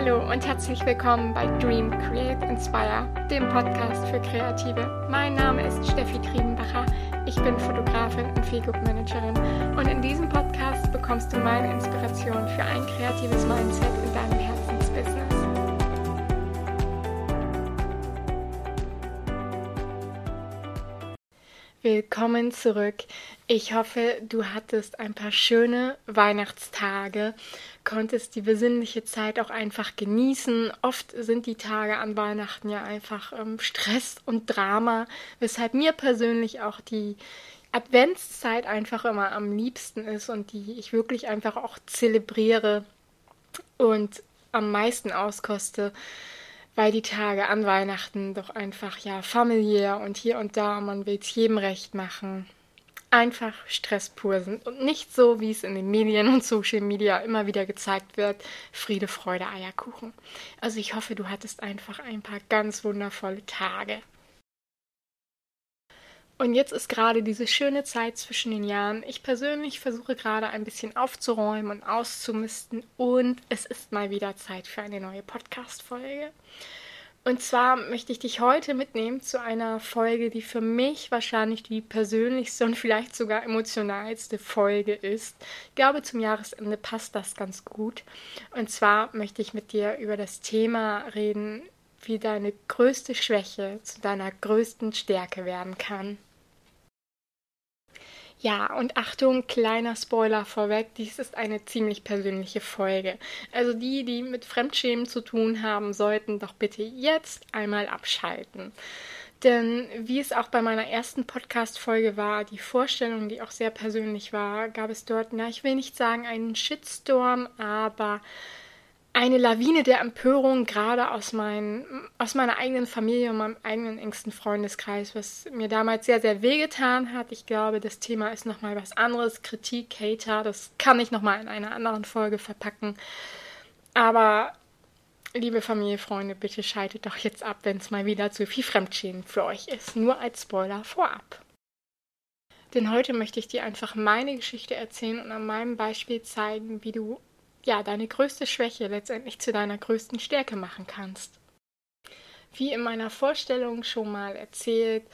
Hallo und herzlich willkommen bei Dream Create Inspire, dem Podcast für Kreative. Mein Name ist Steffi Triebenbacher. Ich bin Fotografin und Feelgood Managerin und in diesem Podcast bekommst du meine Inspiration für ein kreatives Mindset in deinem Herzensbusiness. Willkommen zurück. Ich hoffe, du hattest ein paar schöne Weihnachtstage, konntest die besinnliche Zeit auch einfach genießen. Oft sind die Tage an Weihnachten ja einfach ähm, Stress und Drama, weshalb mir persönlich auch die Adventszeit einfach immer am liebsten ist und die ich wirklich einfach auch zelebriere und am meisten auskoste weil die Tage an Weihnachten doch einfach ja familiär und hier und da, man will es jedem recht machen, einfach Stress pur sind und nicht so, wie es in den Medien und Social Media immer wieder gezeigt wird, Friede, Freude, Eierkuchen. Also ich hoffe, du hattest einfach ein paar ganz wundervolle Tage. Und jetzt ist gerade diese schöne Zeit zwischen den Jahren. Ich persönlich versuche gerade ein bisschen aufzuräumen und auszumisten und es ist mal wieder Zeit für eine neue Podcast-Folge. Und zwar möchte ich dich heute mitnehmen zu einer Folge, die für mich wahrscheinlich die persönlichste und vielleicht sogar emotionalste Folge ist. Ich glaube, zum Jahresende passt das ganz gut. Und zwar möchte ich mit dir über das Thema reden, wie deine größte Schwäche zu deiner größten Stärke werden kann. Ja, und Achtung, kleiner Spoiler vorweg, dies ist eine ziemlich persönliche Folge. Also die, die mit Fremdschämen zu tun haben, sollten doch bitte jetzt einmal abschalten. Denn wie es auch bei meiner ersten Podcast-Folge war, die Vorstellung, die auch sehr persönlich war, gab es dort, na, ich will nicht sagen einen Shitstorm, aber eine Lawine der Empörung, gerade aus, mein, aus meiner eigenen Familie und meinem eigenen engsten Freundeskreis, was mir damals sehr, sehr wehgetan hat. Ich glaube, das Thema ist nochmal was anderes. Kritik, Hater, das kann ich nochmal in einer anderen Folge verpacken. Aber, liebe Familie, Freunde, bitte schaltet doch jetzt ab, wenn es mal wieder zu viel Fremdschämen für euch ist. Nur als Spoiler vorab. Denn heute möchte ich dir einfach meine Geschichte erzählen und an meinem Beispiel zeigen, wie du ja, deine größte Schwäche letztendlich zu deiner größten Stärke machen kannst. Wie in meiner Vorstellung schon mal erzählt,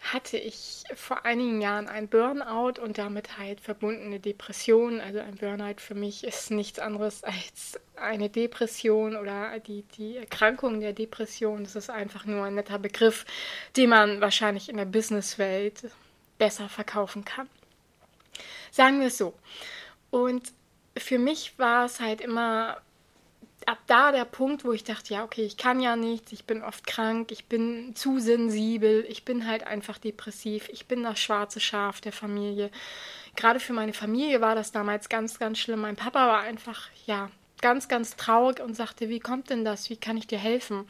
hatte ich vor einigen Jahren ein Burnout und damit halt verbundene Depressionen. Also ein Burnout für mich ist nichts anderes als eine Depression oder die, die Erkrankung der Depression. Das ist einfach nur ein netter Begriff, den man wahrscheinlich in der Businesswelt besser verkaufen kann. Sagen wir es so. Und für mich war es halt immer ab da der Punkt, wo ich dachte, ja, okay, ich kann ja nichts, ich bin oft krank, ich bin zu sensibel, ich bin halt einfach depressiv, ich bin das schwarze Schaf der Familie. Gerade für meine Familie war das damals ganz, ganz schlimm. Mein Papa war einfach, ja, ganz, ganz traurig und sagte, wie kommt denn das? Wie kann ich dir helfen?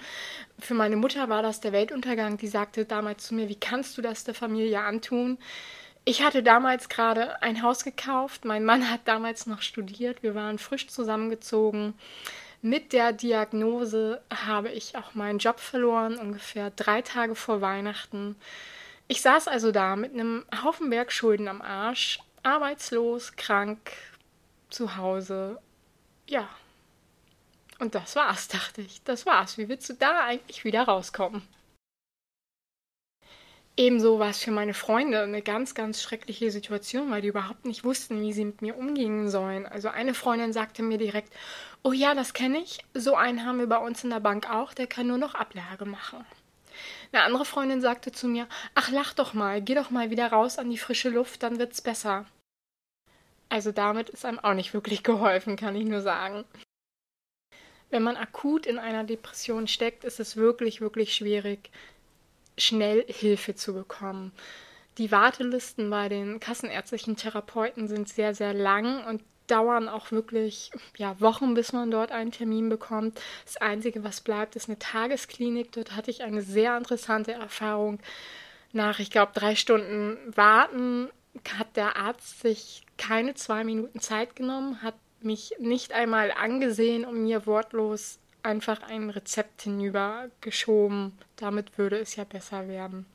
Für meine Mutter war das der Weltuntergang. Die sagte damals zu mir, wie kannst du das der Familie antun? Ich hatte damals gerade ein Haus gekauft. Mein Mann hat damals noch studiert. Wir waren frisch zusammengezogen. Mit der Diagnose habe ich auch meinen Job verloren, ungefähr drei Tage vor Weihnachten. Ich saß also da mit einem Haufen Bergschulden am Arsch, arbeitslos, krank, zu Hause. Ja. Und das war's, dachte ich. Das war's. Wie willst du da eigentlich wieder rauskommen? Ebenso war es für meine Freunde eine ganz, ganz schreckliche Situation, weil die überhaupt nicht wussten, wie sie mit mir umgehen sollen. Also eine Freundin sagte mir direkt, oh ja, das kenne ich, so einen haben wir bei uns in der Bank auch, der kann nur noch Ablage machen. Eine andere Freundin sagte zu mir, ach lach doch mal, geh doch mal wieder raus an die frische Luft, dann wird's besser. Also damit ist einem auch nicht wirklich geholfen, kann ich nur sagen. Wenn man akut in einer Depression steckt, ist es wirklich, wirklich schwierig, schnell Hilfe zu bekommen. Die Wartelisten bei den kassenärztlichen Therapeuten sind sehr, sehr lang und dauern auch wirklich ja, Wochen, bis man dort einen Termin bekommt. Das Einzige, was bleibt, ist eine Tagesklinik. Dort hatte ich eine sehr interessante Erfahrung. Nach, ich glaube, drei Stunden Warten hat der Arzt sich keine zwei Minuten Zeit genommen, hat mich nicht einmal angesehen und mir wortlos einfach ein Rezept hinübergeschoben. Damit würde es ja besser werden.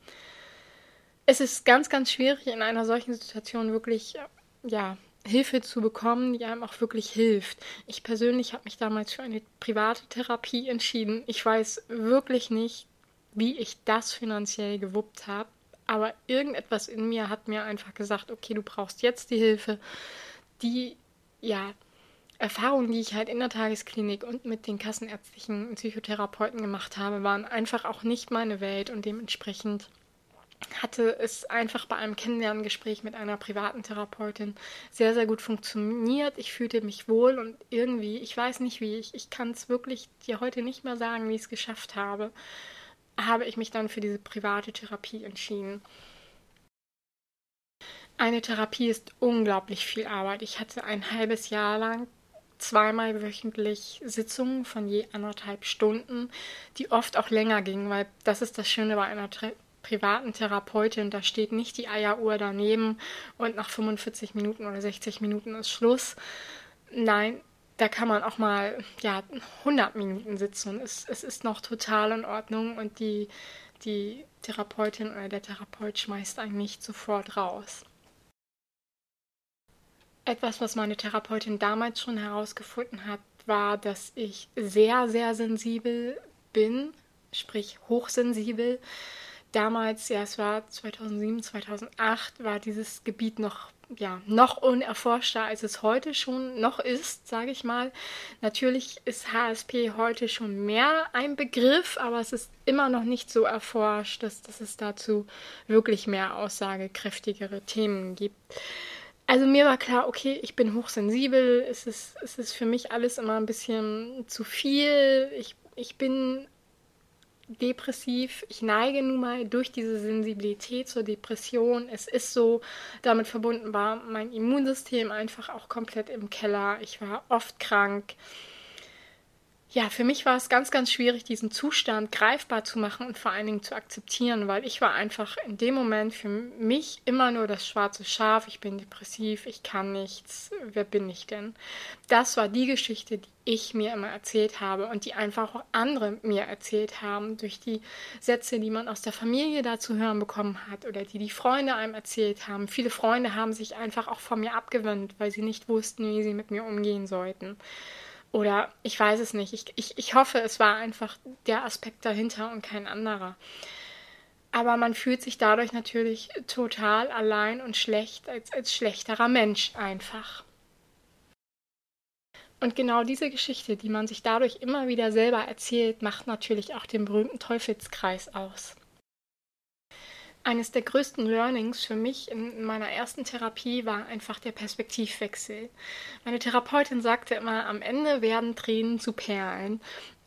Es ist ganz, ganz schwierig, in einer solchen Situation wirklich, ja, Hilfe zu bekommen, die einem auch wirklich hilft. Ich persönlich habe mich damals für eine private Therapie entschieden. Ich weiß wirklich nicht, wie ich das finanziell gewuppt habe, aber irgendetwas in mir hat mir einfach gesagt, okay, du brauchst jetzt die Hilfe. Die, ja, Erfahrungen, die ich halt in der Tagesklinik und mit den kassenärztlichen Psychotherapeuten gemacht habe, waren einfach auch nicht meine Welt und dementsprechend hatte es einfach bei einem Kennenlerngespräch mit einer privaten Therapeutin sehr, sehr gut funktioniert. Ich fühlte mich wohl und irgendwie, ich weiß nicht wie, ich, ich kann es wirklich dir heute nicht mehr sagen, wie ich es geschafft habe, habe ich mich dann für diese private Therapie entschieden. Eine Therapie ist unglaublich viel Arbeit. Ich hatte ein halbes Jahr lang zweimal wöchentlich Sitzungen von je anderthalb Stunden, die oft auch länger gingen, weil das ist das Schöne bei einer privaten Therapeutin, da steht nicht die Eieruhr daneben und nach 45 Minuten oder 60 Minuten ist Schluss. Nein, da kann man auch mal ja, 100 Minuten sitzen es, es ist noch total in Ordnung und die, die Therapeutin oder der Therapeut schmeißt einen nicht sofort raus. Etwas, was meine Therapeutin damals schon herausgefunden hat, war, dass ich sehr, sehr sensibel bin, sprich hochsensibel damals, ja, es war 2007, 2008, war dieses Gebiet noch ja, noch unerforschter, als es heute schon noch ist, sage ich mal. Natürlich ist HSP heute schon mehr ein Begriff, aber es ist immer noch nicht so erforscht, dass, dass es dazu wirklich mehr aussagekräftigere Themen gibt. Also mir war klar, okay, ich bin hochsensibel, es ist, es ist für mich alles immer ein bisschen zu viel. Ich, ich bin depressiv. Ich neige nun mal durch diese Sensibilität zur Depression. Es ist so, damit verbunden war mein Immunsystem einfach auch komplett im Keller. Ich war oft krank ja, für mich war es ganz, ganz schwierig, diesen Zustand greifbar zu machen und vor allen Dingen zu akzeptieren, weil ich war einfach in dem Moment für mich immer nur das schwarze Schaf. Ich bin depressiv, ich kann nichts. Wer bin ich denn? Das war die Geschichte, die ich mir immer erzählt habe und die einfach auch andere mir erzählt haben durch die Sätze, die man aus der Familie dazu hören bekommen hat oder die die Freunde einem erzählt haben. Viele Freunde haben sich einfach auch von mir abgewendet, weil sie nicht wussten, wie sie mit mir umgehen sollten. Oder ich weiß es nicht. Ich, ich, ich hoffe, es war einfach der Aspekt dahinter und kein anderer. Aber man fühlt sich dadurch natürlich total allein und schlecht als, als schlechterer Mensch einfach. Und genau diese Geschichte, die man sich dadurch immer wieder selber erzählt, macht natürlich auch den berühmten Teufelskreis aus eines der größten Learnings für mich in meiner ersten Therapie war einfach der Perspektivwechsel. Meine Therapeutin sagte immer, am Ende werden Tränen zu Perlen.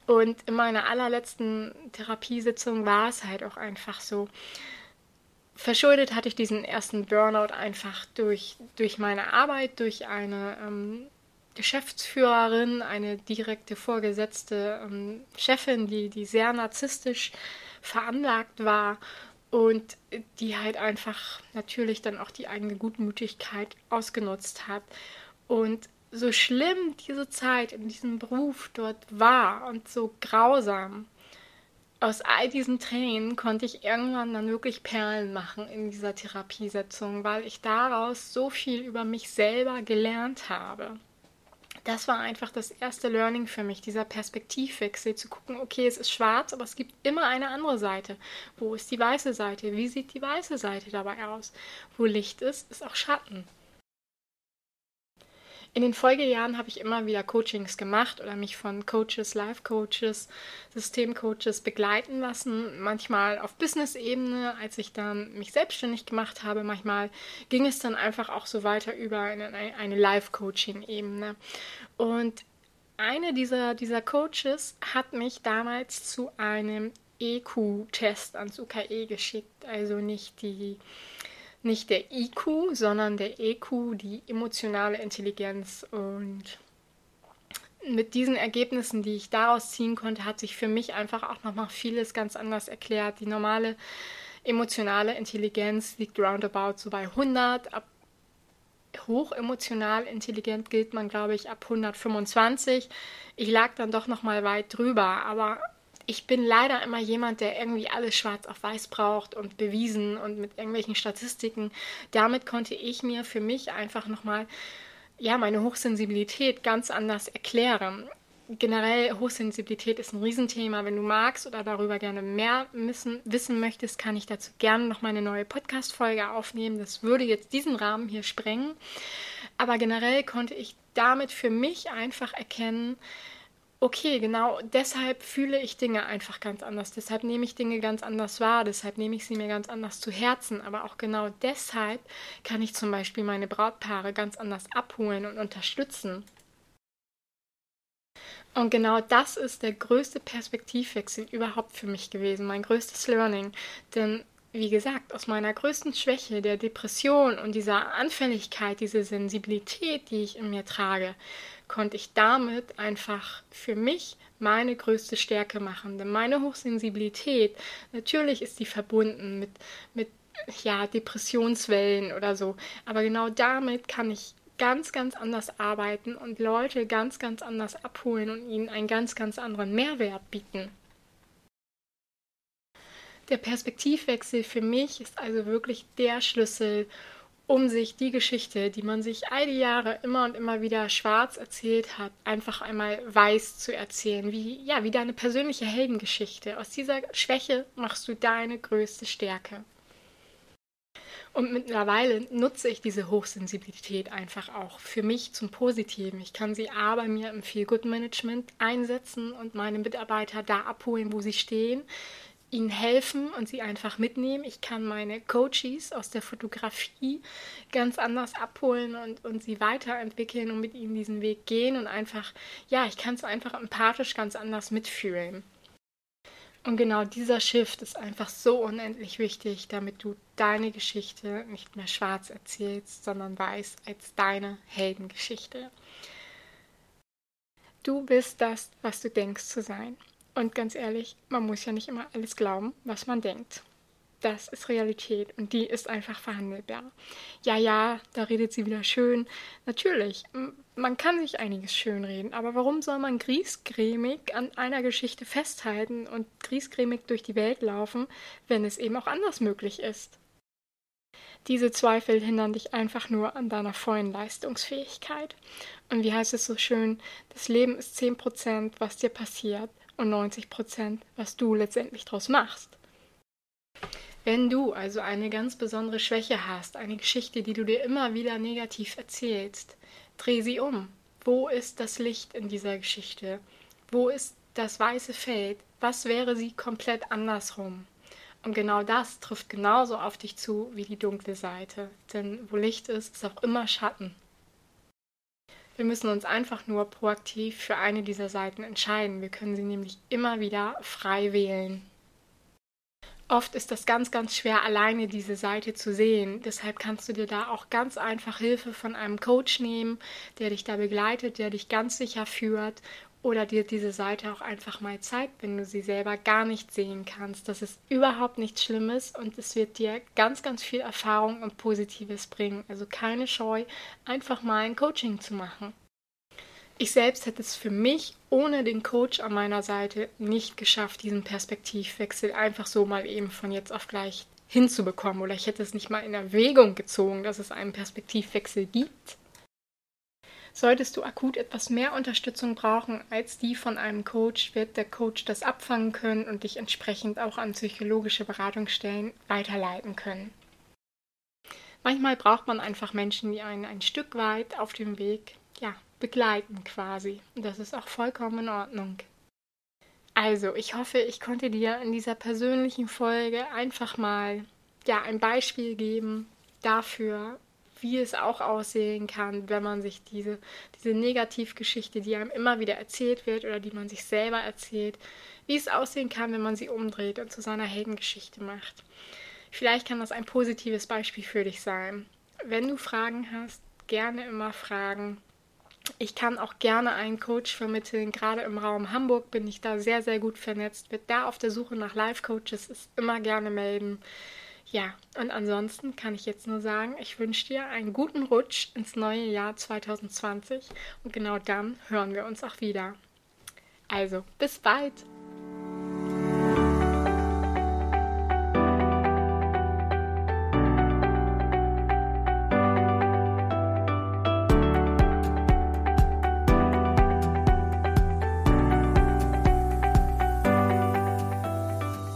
Und in meiner allerletzten Therapiesitzung war es halt auch einfach so. Verschuldet hatte ich diesen ersten Burnout einfach durch, durch meine Arbeit, durch eine ähm, Geschäftsführerin, eine direkte vorgesetzte ähm, Chefin, die, die sehr narzisstisch veranlagt war und die halt einfach natürlich dann auch die eigene Gutmütigkeit ausgenutzt hat. Und so schlimm diese Zeit in diesem Beruf dort war und so grausam, aus all diesen Tränen konnte ich irgendwann dann wirklich Perlen machen in dieser Therapiesetzung, weil ich daraus so viel über mich selber gelernt habe das war einfach das erste Learning für mich, dieser Perspektivwechsel, zu gucken, okay, es ist schwarz, aber es gibt immer eine andere Seite. Wo ist die weiße Seite? Wie sieht die weiße Seite dabei aus? Wo Licht ist, ist auch Schatten. In den Folgejahren habe ich immer wieder Coachings gemacht oder mich von Coaches, Life-Coaches, Systemcoaches begleiten lassen. Manchmal auf Business-Ebene, als ich dann mich selbstständig gemacht habe. Manchmal ging es dann einfach auch so weiter über in eine Life-Coaching-Ebene. Und eine dieser, dieser Coaches hat mich damals zu einem EQ-Test ans UKE geschickt. Also nicht die nicht der IQ, sondern der EQ, die emotionale Intelligenz. Und mit diesen Ergebnissen, die ich daraus ziehen konnte, hat sich für mich einfach auch nochmal vieles ganz anders erklärt. Die normale emotionale Intelligenz liegt roundabout so bei 100. Ab hochemotional intelligent gilt man, glaube ich, ab 125. Ich lag dann doch nochmal weit drüber, aber ich bin leider immer jemand, der irgendwie alles schwarz auf weiß braucht und bewiesen und mit irgendwelchen Statistiken. Damit konnte ich mir für mich einfach nochmal ja, meine Hochsensibilität ganz anders erkläre. Generell Hochsensibilität ist ein Riesenthema. Wenn du magst oder darüber gerne mehr wissen, wissen möchtest, kann ich dazu gerne noch mal eine neue Podcast-Folge aufnehmen. Das würde jetzt diesen Rahmen hier sprengen. Aber generell konnte ich damit für mich einfach erkennen, okay, genau deshalb fühle ich Dinge einfach ganz anders. Deshalb nehme ich Dinge ganz anders wahr. Deshalb nehme ich sie mir ganz anders zu Herzen. Aber auch genau deshalb kann ich zum Beispiel meine Brautpaare ganz anders abholen und unterstützen. Und genau das ist der größte Perspektivwechsel überhaupt für mich gewesen, mein größtes Learning. Denn wie gesagt, aus meiner größten Schwäche, der Depression und dieser Anfälligkeit, diese Sensibilität, die ich in mir trage, konnte ich damit einfach für mich meine größte Stärke machen. Denn meine Hochsensibilität, natürlich ist die verbunden mit, mit ja, Depressionswellen oder so. Aber genau damit kann ich ganz, ganz anders arbeiten und Leute ganz, ganz anders abholen und ihnen einen ganz, ganz anderen Mehrwert bieten. Der Perspektivwechsel für mich ist also wirklich der Schlüssel, um sich die Geschichte, die man sich all die Jahre immer und immer wieder schwarz erzählt hat, einfach einmal weiß zu erzählen, wie ja, wie deine persönliche Heldengeschichte. Aus dieser Schwäche machst du deine größte Stärke. Und mittlerweile nutze ich diese Hochsensibilität einfach auch für mich zum Positiven. Ich kann sie A bei mir im Feel Good Management einsetzen und meine Mitarbeiter da abholen, wo sie stehen ihnen helfen und sie einfach mitnehmen. Ich kann meine Coaches aus der Fotografie ganz anders abholen und, und sie weiterentwickeln und mit ihnen diesen Weg gehen und einfach, ja, ich kann es einfach empathisch ganz anders mitfühlen. Und genau dieser Shift ist einfach so unendlich wichtig, damit du deine Geschichte nicht mehr schwarz erzählst, sondern weiß als deine Heldengeschichte. Du bist das, was du denkst zu sein. Und ganz ehrlich, man muss ja nicht immer alles glauben, was man denkt. Das ist Realität und die ist einfach verhandelbar. Ja, ja, da redet sie wieder schön. Natürlich, man kann sich einiges schönreden, aber warum soll man griesgrämig an einer Geschichte festhalten und griesgrämig durch die Welt laufen, wenn es eben auch anders möglich ist? Diese Zweifel hindern dich einfach nur an deiner vollen Leistungsfähigkeit. Und wie heißt es so schön, das Leben ist 10%, was dir passiert und 90 Prozent, was du letztendlich daraus machst. Wenn du also eine ganz besondere Schwäche hast, eine Geschichte, die du dir immer wieder negativ erzählst, dreh sie um. Wo ist das Licht in dieser Geschichte? Wo ist das weiße Feld? Was wäre sie komplett andersrum? Und genau das trifft genauso auf dich zu wie die dunkle Seite. Denn wo Licht ist, ist auch immer Schatten. Wir müssen uns einfach nur proaktiv für eine dieser Seiten entscheiden. Wir können sie nämlich immer wieder frei wählen. Oft ist das ganz, ganz schwer, alleine diese Seite zu sehen. Deshalb kannst du dir da auch ganz einfach Hilfe von einem Coach nehmen, der dich da begleitet, der dich ganz sicher führt oder dir diese Seite auch einfach mal zeigt, wenn du sie selber gar nicht sehen kannst. Das ist überhaupt nichts Schlimmes und es wird dir ganz, ganz viel Erfahrung und Positives bringen. Also keine Scheu, einfach mal ein Coaching zu machen. Ich selbst hätte es für mich ohne den Coach an meiner Seite nicht geschafft, diesen Perspektivwechsel einfach so mal eben von jetzt auf gleich hinzubekommen. Oder ich hätte es nicht mal in Erwägung gezogen, dass es einen Perspektivwechsel gibt. Solltest du akut etwas mehr Unterstützung brauchen als die von einem Coach, wird der Coach das abfangen können und dich entsprechend auch an psychologische Beratungsstellen weiterleiten können. Manchmal braucht man einfach Menschen, die einen ein Stück weit auf dem Weg ja, begleiten quasi. Und das ist auch vollkommen in Ordnung. Also, ich hoffe, ich konnte dir in dieser persönlichen Folge einfach mal ja, ein Beispiel geben dafür, wie es auch aussehen kann, wenn man sich diese, diese Negativgeschichte, die einem immer wieder erzählt wird oder die man sich selber erzählt, wie es aussehen kann, wenn man sie umdreht und zu seiner Heldengeschichte macht. Vielleicht kann das ein positives Beispiel für dich sein. Wenn du Fragen hast, gerne immer fragen. Ich kann auch gerne einen Coach vermitteln. Gerade im Raum Hamburg bin ich da sehr, sehr gut vernetzt. Wer da auf der Suche nach Live-Coaches ist, immer gerne melden. Ja, und ansonsten kann ich jetzt nur sagen, ich wünsche dir einen guten Rutsch ins neue Jahr 2020 und genau dann hören wir uns auch wieder. Also, bis bald!